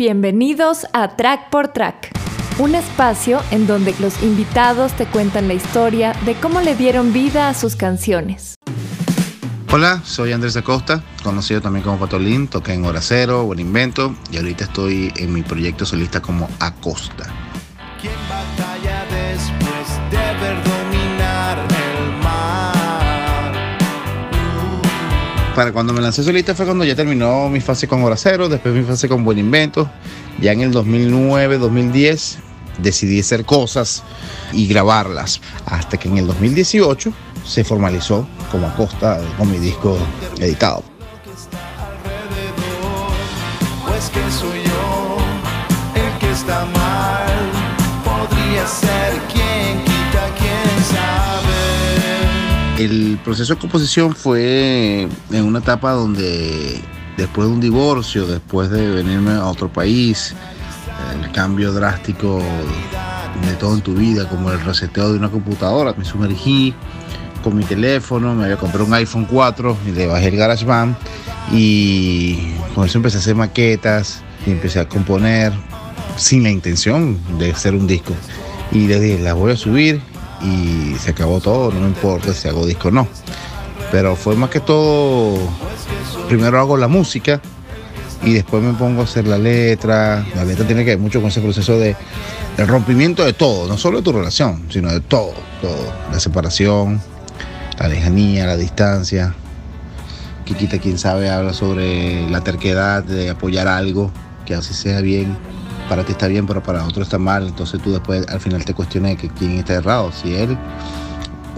Bienvenidos a Track por Track, un espacio en donde los invitados te cuentan la historia de cómo le dieron vida a sus canciones. Hola, soy Andrés Acosta, conocido también como Patolín, toqué en Hora Cero, Buen Invento y ahorita estoy en mi proyecto solista como Acosta. Para cuando me lancé solista fue cuando ya terminó mi fase con Hora Cero, después mi fase con Buen Invento. Ya en el 2009, 2010 decidí hacer cosas y grabarlas. Hasta que en el 2018 se formalizó como Acosta con mi disco editado. pues El proceso de composición fue en una etapa donde después de un divorcio, después de venirme a otro país, el cambio drástico de todo en tu vida, como el reseteo de una computadora, me sumergí con mi teléfono, me había comprado un iPhone 4 y le bajé el GarageBand y con eso empecé a hacer maquetas y empecé a componer sin la intención de hacer un disco. Y les dije, las voy a subir y se acabó todo, no importa si hago disco o no. Pero fue más que todo, primero hago la música y después me pongo a hacer la letra. La letra tiene que ver mucho con ese proceso de rompimiento de todo, no solo de tu relación, sino de todo, todo. La separación, la lejanía, la distancia. Kikita, quien sabe, habla sobre la terquedad de apoyar algo, que así sea bien. Para ti está bien, pero para otro está mal. Entonces tú después al final te cuestionas que quién está errado, si él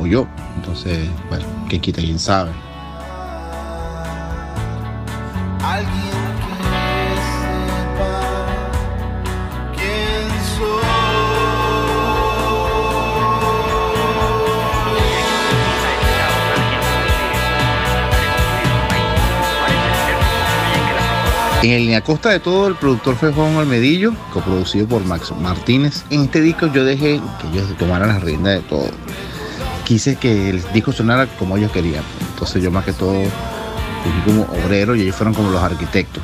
o yo. Entonces, bueno, que quita quien sabe. En el Ni a costa de todo, el productor fue Juan Almedillo, coproducido por Max Martínez. En este disco yo dejé que ellos tomaran las riendas de todo. Quise que el disco sonara como ellos querían. Entonces yo más que todo fui como obrero y ellos fueron como los arquitectos.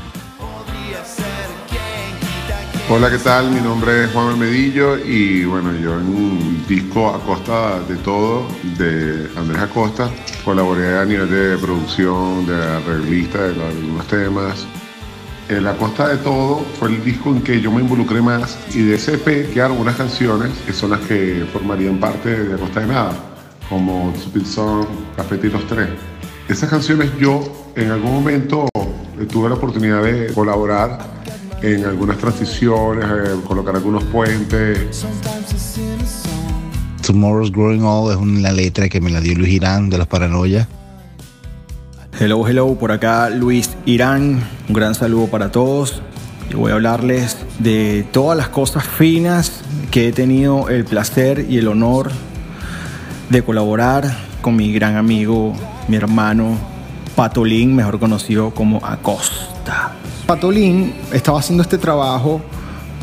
Hola, ¿qué tal? Mi nombre es Juan Almedillo y bueno, yo en un disco a costa de todo de Andrés Acosta colaboré a nivel de producción, de arreglista de algunos temas. El A Costa de Todo fue el disco en que yo me involucré más y de ese EP quedaron unas canciones que son las que formarían parte de A Costa de Nada, como Stupid Song, Café Tres. Esas canciones yo en algún momento eh, tuve la oportunidad de colaborar en algunas transiciones, eh, colocar algunos puentes. Tomorrow's Growing Old es una letra que me la dio Luis Irán de los Paranoia. Hello, hello, por acá Luis Irán. Un gran saludo para todos. Yo voy a hablarles de todas las cosas finas que he tenido el placer y el honor de colaborar con mi gran amigo, mi hermano Patolín, mejor conocido como Acosta. Patolín estaba haciendo este trabajo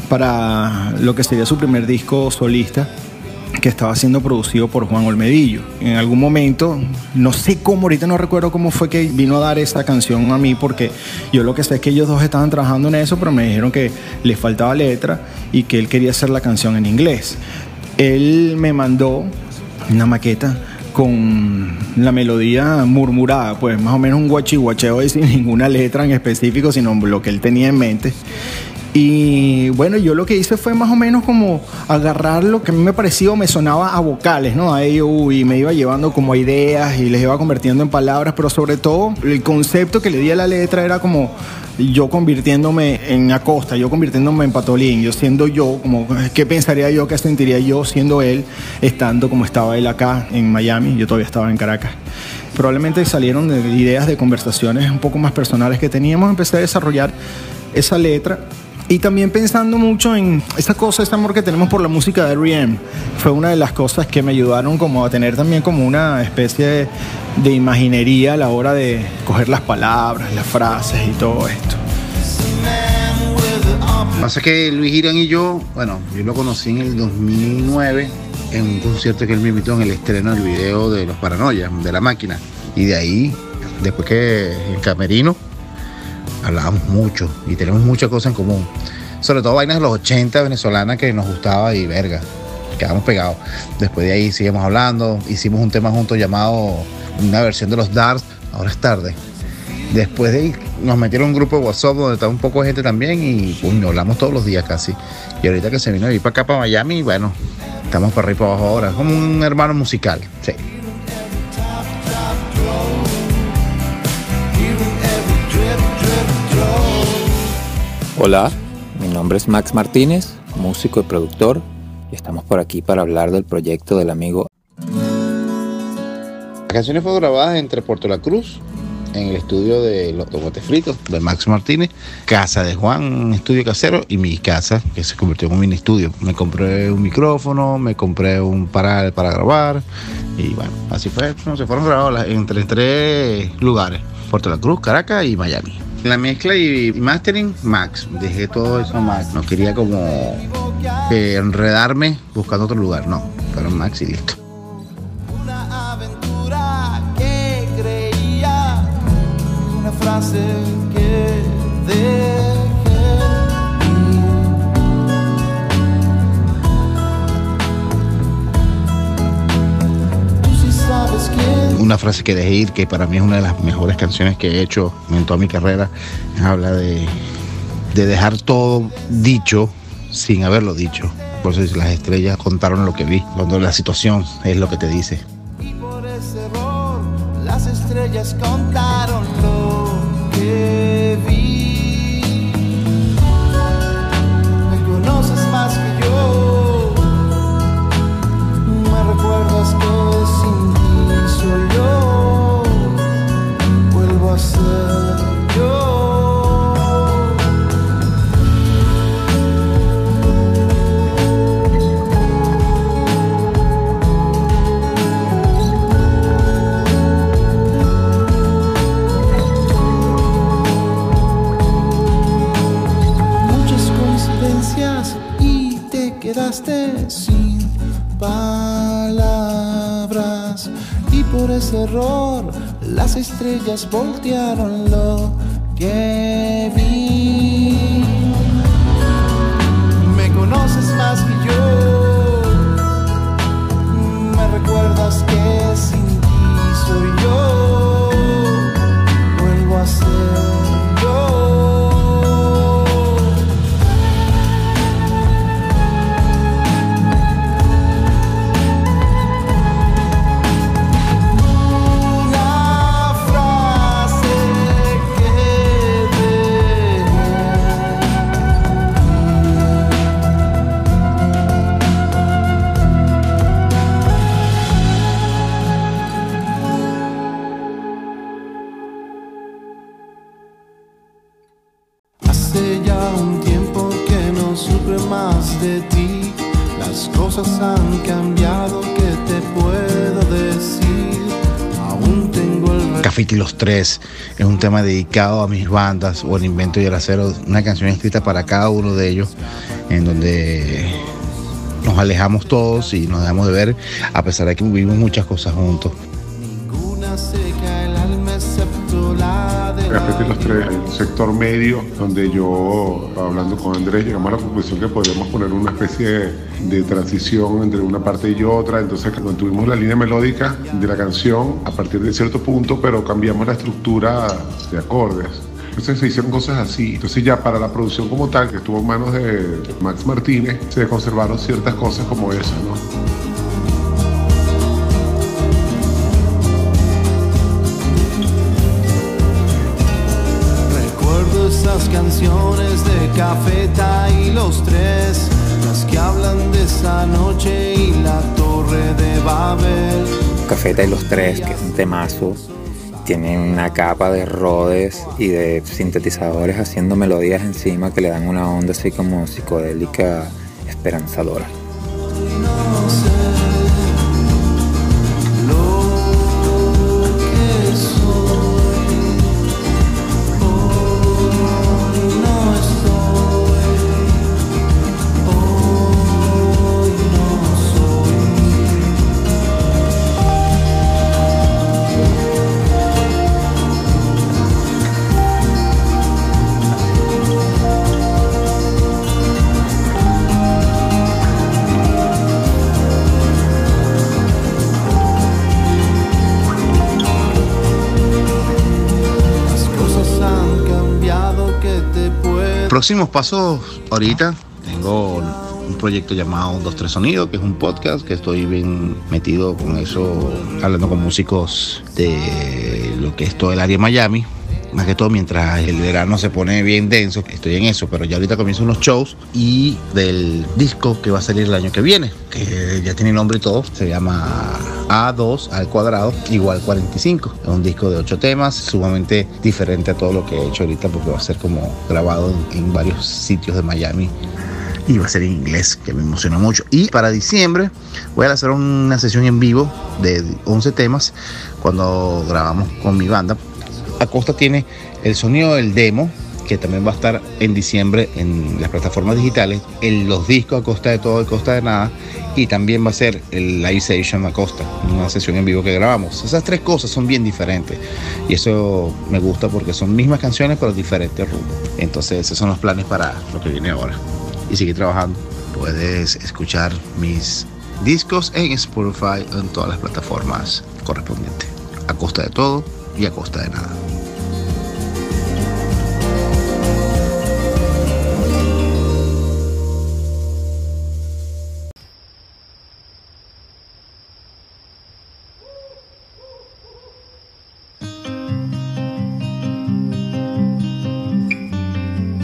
para lo que sería su primer disco solista que estaba siendo producido por Juan Olmedillo. En algún momento, no sé cómo, ahorita no recuerdo cómo fue que vino a dar esta canción a mí, porque yo lo que sé es que ellos dos estaban trabajando en eso, pero me dijeron que les faltaba letra y que él quería hacer la canción en inglés. Él me mandó una maqueta con la melodía murmurada, pues más o menos un guachihuacheo y sin ninguna letra en específico, sino lo que él tenía en mente. Y bueno, yo lo que hice fue más o menos como agarrar lo que a mí me pareció, me sonaba a vocales, ¿no? A ello y me iba llevando como ideas y les iba convirtiendo en palabras, pero sobre todo el concepto que le di a la letra era como yo convirtiéndome en Acosta, yo convirtiéndome en Patolín, yo siendo yo, como qué pensaría yo, qué sentiría yo siendo él, estando como estaba él acá en Miami, yo todavía estaba en Caracas. Probablemente salieron de ideas de conversaciones un poco más personales que teníamos, empecé a desarrollar esa letra y también pensando mucho en esta cosa, este amor que tenemos por la música de R.E.M. Fue una de las cosas que me ayudaron como a tener también como una especie de, imaginería a la hora de coger las palabras, las frases y todo esto. Pasa que Luis Irán y yo, bueno, yo lo conocí en el 2009 en un concierto que él me invitó en el estreno del video de Los Paranoias, de la máquina. Y de ahí, después que en Camerino, hablábamos mucho y tenemos muchas cosas en común. sobre todo vainas de los 80 venezolanas que nos gustaba y verga, quedamos pegados. Después de ahí seguimos hablando, hicimos un tema juntos llamado una versión de los Darts, ahora es tarde. Después de ahí nos metieron un grupo de WhatsApp donde estaba un poco de gente también y pues, hablamos todos los días casi. Y ahorita que se vino a ir para acá, para Miami, bueno, estamos para arriba para abajo ahora, como un hermano musical, sí. Hola, mi nombre es Max Martínez, músico y productor, y estamos por aquí para hablar del proyecto del amigo. La canción fue grabada entre Puerto La Cruz, en el estudio de Los Tomates Fritos, de Max Martínez, casa de Juan, estudio casero, y mi casa, que se convirtió en un mini estudio. Me compré un micrófono, me compré un paral para grabar, y bueno, así fue, se fueron grabados entre tres lugares, Puerto La Cruz, Caracas y Miami. La mezcla y, mastering, Max. Dejé todo eso Max. No quería como enredarme buscando otro lugar. No, pero Max y listo. Frase que dejé ir, que para mí es una de las mejores canciones que he hecho en toda mi carrera, habla de, dejar todo dicho sin haberlo dicho. Por eso las estrellas contaron lo que vi, cuando la situación es lo que te dice. Y por ese error, las estrellas contaron lo que vi. Ese error las estrellas voltearon lo que vi. Me conoces más que yo. Me recuerdas Hace ya un tiempo que no supe más de ti. Las cosas han cambiado, ¿qué te puedo decir? Aún tengo el Café y los tres es un tema dedicado a mis bandas o el invento y el acero, una canción escrita para cada uno de ellos, en donde nos alejamos todos y nos dejamos de ver, a pesar de que vivimos muchas cosas juntos. Los el sector medio, donde yo, hablando con Andrés, llegamos a la conclusión que podríamos poner una especie de, de transición entre una parte y otra. Entonces, mantuvimos la línea melódica de la canción a partir de cierto punto, pero cambiamos la estructura de acordes. Entonces se hicieron cosas así. Entonces ya para la producción como tal, que estuvo en manos de Max Martínez, se conservaron ciertas cosas como esa, ¿no? Esas canciones de Cafeta y los tres, las que hablan de esa noche y la torre de Babel. Cafeta y los tres, que es un temazo, tiene una capa de rodes y de sintetizadores haciendo melodías encima que le dan una onda así como psicodélica esperanzadora. Próximos pasos ahorita tengo un proyecto llamado Dos Tres Sonidos, que es un podcast que estoy bien metido con eso, hablando con músicos de lo que es todo el área de Miami. Más que todo mientras el verano se pone bien denso, estoy en eso, pero ya ahorita comienzan unos shows y del disco que va a salir el año que viene, que ya tiene nombre y todo, se llama A2 al cuadrado igual 45. Es un disco de ocho temas, sumamente diferente a todo lo que he hecho ahorita porque va a ser como grabado en, en varios sitios de Miami y va a ser en inglés, que me emociona mucho. Y para diciembre voy a hacer una sesión en vivo de 11 temas cuando grabamos con mi banda. Acosta tiene el sonido del demo, que también va a estar en diciembre en las plataformas digitales, en los discos a costa de todo y costa de nada, y también va a ser el live session a una sesión en vivo que grabamos. Esas tres cosas son bien diferentes y eso me gusta porque son mismas canciones pero diferentes rumbos. Entonces esos son los planes para lo que viene ahora y seguir trabajando. Puedes escuchar mis discos en Spotify en todas las plataformas correspondientes, a costa de todo y a costa de nada.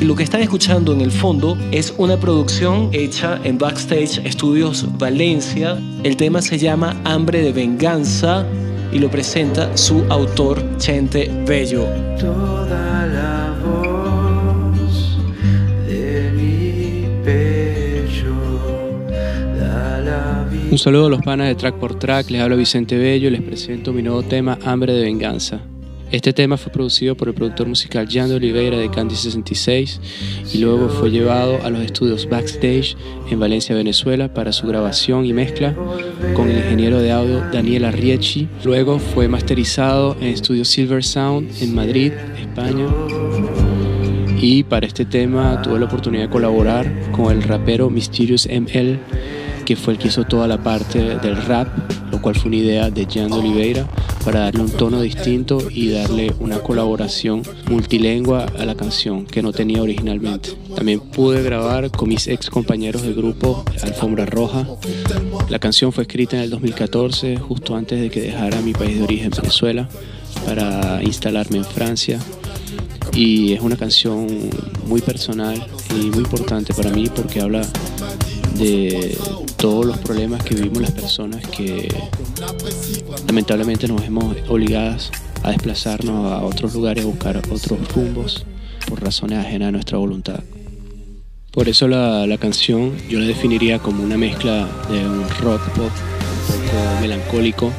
Lo que están escuchando en el fondo es una producción hecha en Backstage Studios Valencia. El tema se llama Hambre de Venganza y lo presenta su autor Chente Bello. Toda la voz de mi pecho da la vida. Un saludo a los panas de Track por Track, les habla Vicente Bello y les presento mi nuevo tema Hambre de Venganza. Este tema fue producido por el productor musical Jan Oliveira de Candy 66 y luego fue llevado a los estudios Backstage en Valencia, Venezuela para su grabación y mezcla con el ingeniero de audio Daniel Arriechi. Luego fue masterizado en estudio Silver Sound en Madrid, España. Y para este tema tuve la oportunidad de colaborar con el rapero Mysterious ML, que fue el que hizo toda la parte del rap, lo cual fue una idea de Jan Oliveira para darle un tono distinto y darle una colaboración multilingüe a la canción que no tenía originalmente. También pude grabar con mis ex compañeros del grupo Alfombra Roja. La canción fue escrita en el 2014, justo antes de que dejara mi país de origen, Venezuela, para instalarme en Francia y es una canción muy personal y muy importante para mí porque habla de todos los problemas que vivimos las personas que lamentablemente nos vemos obligadas a desplazarnos a otros lugares, a buscar otros rumbos por razones ajenas a nuestra voluntad. Por eso la, la canción yo la definiría como una mezcla de un rock pop un poco melancólico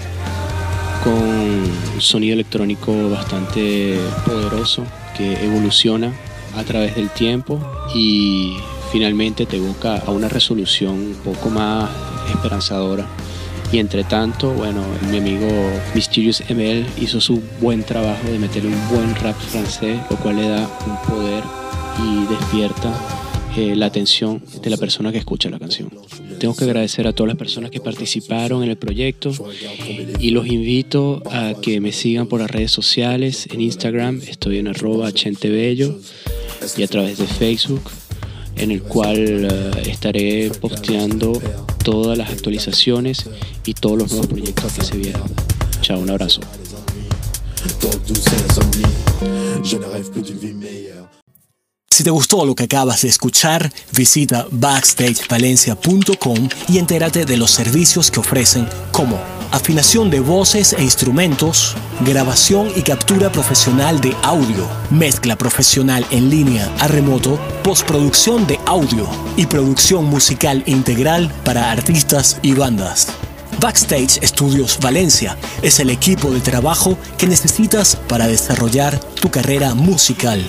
con un sonido electrónico bastante poderoso que evoluciona a través del tiempo y finalmente te busca a una resolución un poco más esperanzadora. Y entre tanto, bueno, mi amigo Mysterious ML hizo su buen trabajo de meterle un buen rap francés, lo cual le da un poder y despierta eh, la atención de la persona que escucha la canción. Tengo que agradecer a todas las personas que participaron en el proyecto y los invito a que me sigan por las redes sociales. En Instagram estoy en arroba chentebello y a través de Facebook en el cual eh, estaré posteando todas las actualizaciones y todos los nuevos proyectos que se vienen. Chao, un abrazo. Si te gustó lo que acabas de escuchar, visita backstagevalencia.com y entérate de los servicios que ofrecen como afinación de voces e instrumentos, grabación y captura profesional de audio, mezcla profesional en línea a remoto, postproducción de audio y producción musical integral para artistas y bandas. Backstage Studios Valencia es el equipo de trabajo que necesitas para desarrollar tu carrera musical.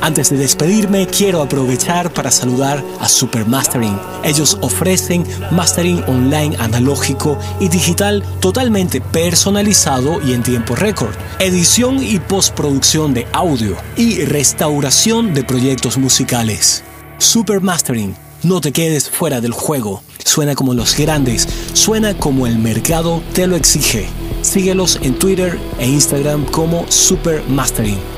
Antes de despedirme, quiero aprovechar para saludar a Super Mastering. Ellos ofrecen mastering online analógico y digital totalmente personalizado y en tiempo récord, edición y postproducción de audio y restauración de proyectos musicales. Super Mastering, no te quedes fuera del juego. Suena como los grandes, suena como el mercado te lo exige. Síguelos en Twitter e Instagram como Super Mastering.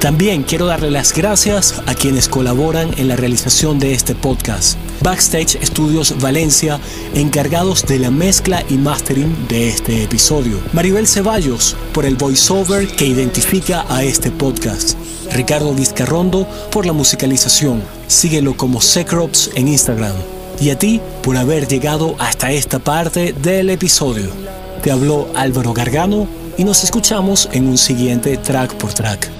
También quiero darle las gracias a quienes colaboran en la realización de este podcast. Backstage Studios Valencia, encargados de la mezcla y mastering de este episodio. Maribel Ceballos, por el voiceover que identifica a este podcast. Ricardo Vizcarrondo, por la musicalización. Síguelo como Secrops en Instagram. Y a ti por haber llegado hasta esta parte del episodio. Te habló Álvaro Gargano y nos escuchamos en un siguiente track por track.